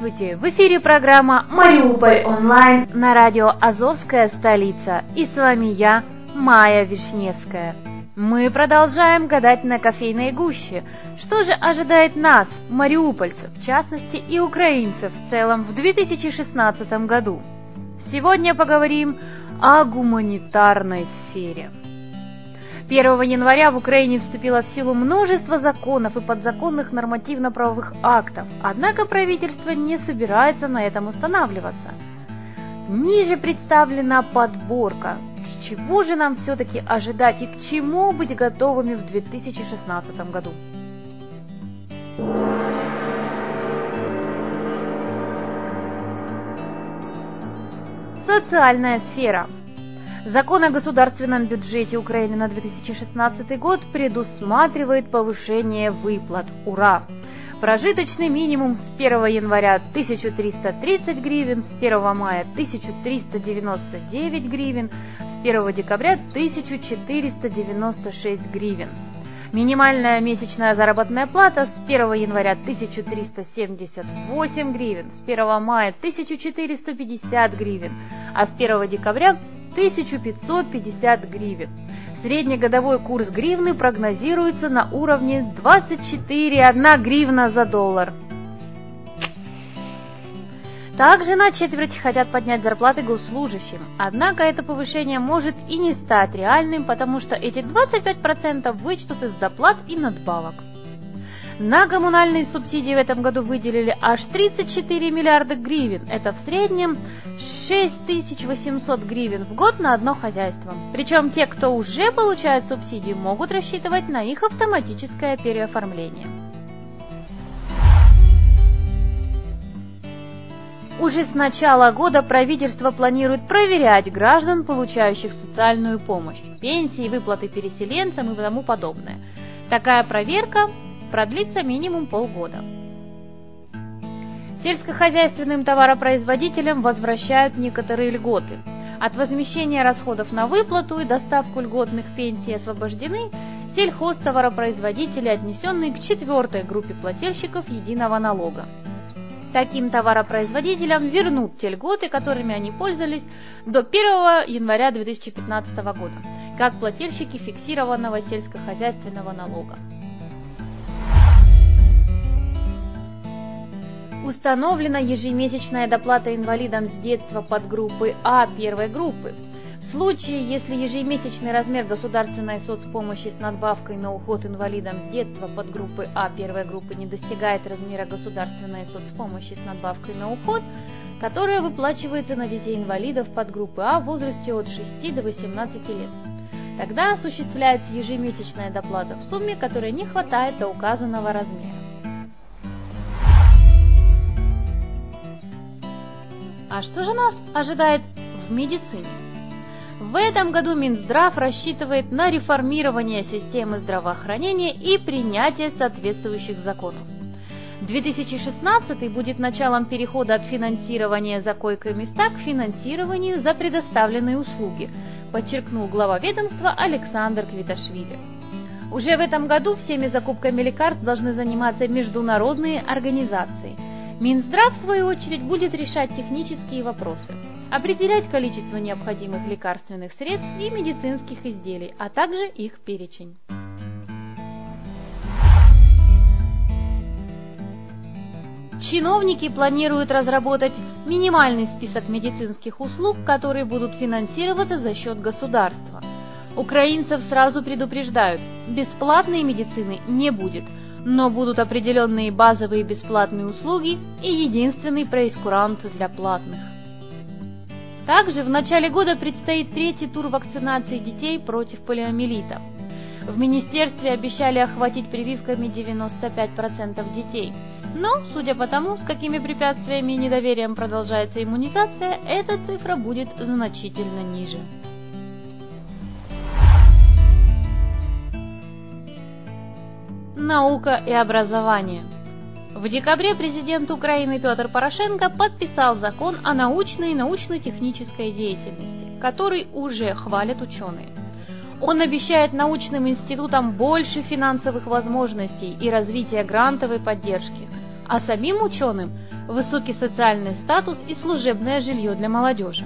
Здравствуйте! В эфире программа «Мариуполь онлайн» на радио «Азовская столица». И с вами я, Майя Вишневская. Мы продолжаем гадать на кофейной гуще. Что же ожидает нас, мариупольцев, в частности, и украинцев в целом в 2016 году? Сегодня поговорим о гуманитарной сфере. 1 января в Украине вступило в силу множество законов и подзаконных нормативно-правовых актов, однако правительство не собирается на этом останавливаться. Ниже представлена подборка, с чего же нам все-таки ожидать и к чему быть готовыми в 2016 году. Социальная сфера – Закон о государственном бюджете Украины на 2016 год предусматривает повышение выплат. Ура! Прожиточный минимум с 1 января 1330 гривен, с 1 мая 1399 гривен, с 1 декабря 1496 гривен. Минимальная месячная заработная плата с 1 января 1378 гривен, с 1 мая 1450 гривен, а с 1 декабря 1550 гривен. Среднегодовой курс гривны прогнозируется на уровне 24,1 гривна за доллар. Также на четверть хотят поднять зарплаты госслужащим. Однако это повышение может и не стать реальным, потому что эти 25% вычтут из доплат и надбавок. На коммунальные субсидии в этом году выделили аж 34 миллиарда гривен. Это в среднем 6800 гривен в год на одно хозяйство. Причем те, кто уже получает субсидии, могут рассчитывать на их автоматическое переоформление. Уже с начала года правительство планирует проверять граждан, получающих социальную помощь, пенсии, выплаты переселенцам и тому подобное. Такая проверка продлится минимум полгода. Сельскохозяйственным товаропроизводителям возвращают некоторые льготы. От возмещения расходов на выплату и доставку льготных пенсий освобождены сельхозтоваропроизводители, отнесенные к четвертой группе плательщиков единого налога. Таким товаропроизводителям вернут те льготы, которыми они пользовались до 1 января 2015 года, как плательщики фиксированного сельскохозяйственного налога. Установлена ежемесячная доплата инвалидам с детства подгруппы А первой группы. В случае, если ежемесячный размер государственной соцпомощи с надбавкой на уход инвалидам с детства подгруппы А первой группы не достигает размера государственной соцпомощи с надбавкой на уход, которая выплачивается на детей-инвалидов подгруппы А в возрасте от 6 до 18 лет. Тогда осуществляется ежемесячная доплата в сумме, которой не хватает до указанного размера. А что же нас ожидает в медицине? В этом году Минздрав рассчитывает на реформирование системы здравоохранения и принятие соответствующих законов. 2016 будет началом перехода от финансирования за койко-места к финансированию за предоставленные услуги, подчеркнул глава ведомства Александр Квиташвили. Уже в этом году всеми закупками лекарств должны заниматься международные организации. Минздрав, в свою очередь, будет решать технические вопросы, определять количество необходимых лекарственных средств и медицинских изделий, а также их перечень. Чиновники планируют разработать минимальный список медицинских услуг, которые будут финансироваться за счет государства. Украинцев сразу предупреждают, бесплатной медицины не будет, но будут определенные базовые бесплатные услуги и единственный проискурант для платных. Также в начале года предстоит третий тур вакцинации детей против полиомиелита. В министерстве обещали охватить прививками 95% детей – но, судя по тому, с какими препятствиями и недоверием продолжается иммунизация, эта цифра будет значительно ниже. Наука и образование. В декабре президент Украины Петр Порошенко подписал закон о научной и научно-технической деятельности, который уже хвалят ученые. Он обещает научным институтам больше финансовых возможностей и развития грантовой поддержки – а самим ученым – высокий социальный статус и служебное жилье для молодежи.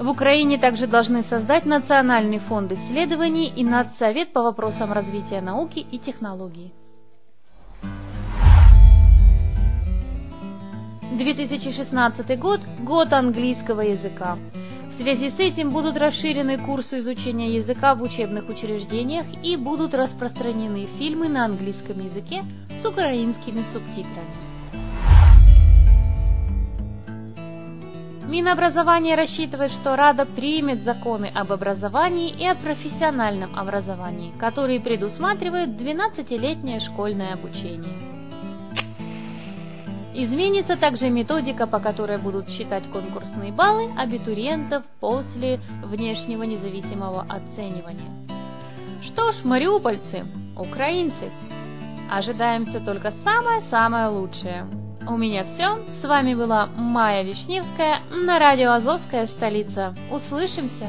В Украине также должны создать Национальный фонд исследований и Надсовет по вопросам развития науки и технологий. 2016 год – год английского языка. В связи с этим будут расширены курсы изучения языка в учебных учреждениях и будут распространены фильмы на английском языке с украинскими субтитрами. Минобразование рассчитывает, что Рада примет законы об образовании и о профессиональном образовании, которые предусматривают 12-летнее школьное обучение. Изменится также методика, по которой будут считать конкурсные баллы абитуриентов после внешнего независимого оценивания. Что ж, мариупольцы, украинцы, Ожидаем все только самое-самое лучшее. У меня все. С вами была Майя Вишневская на радио «Азовская столица». Услышимся!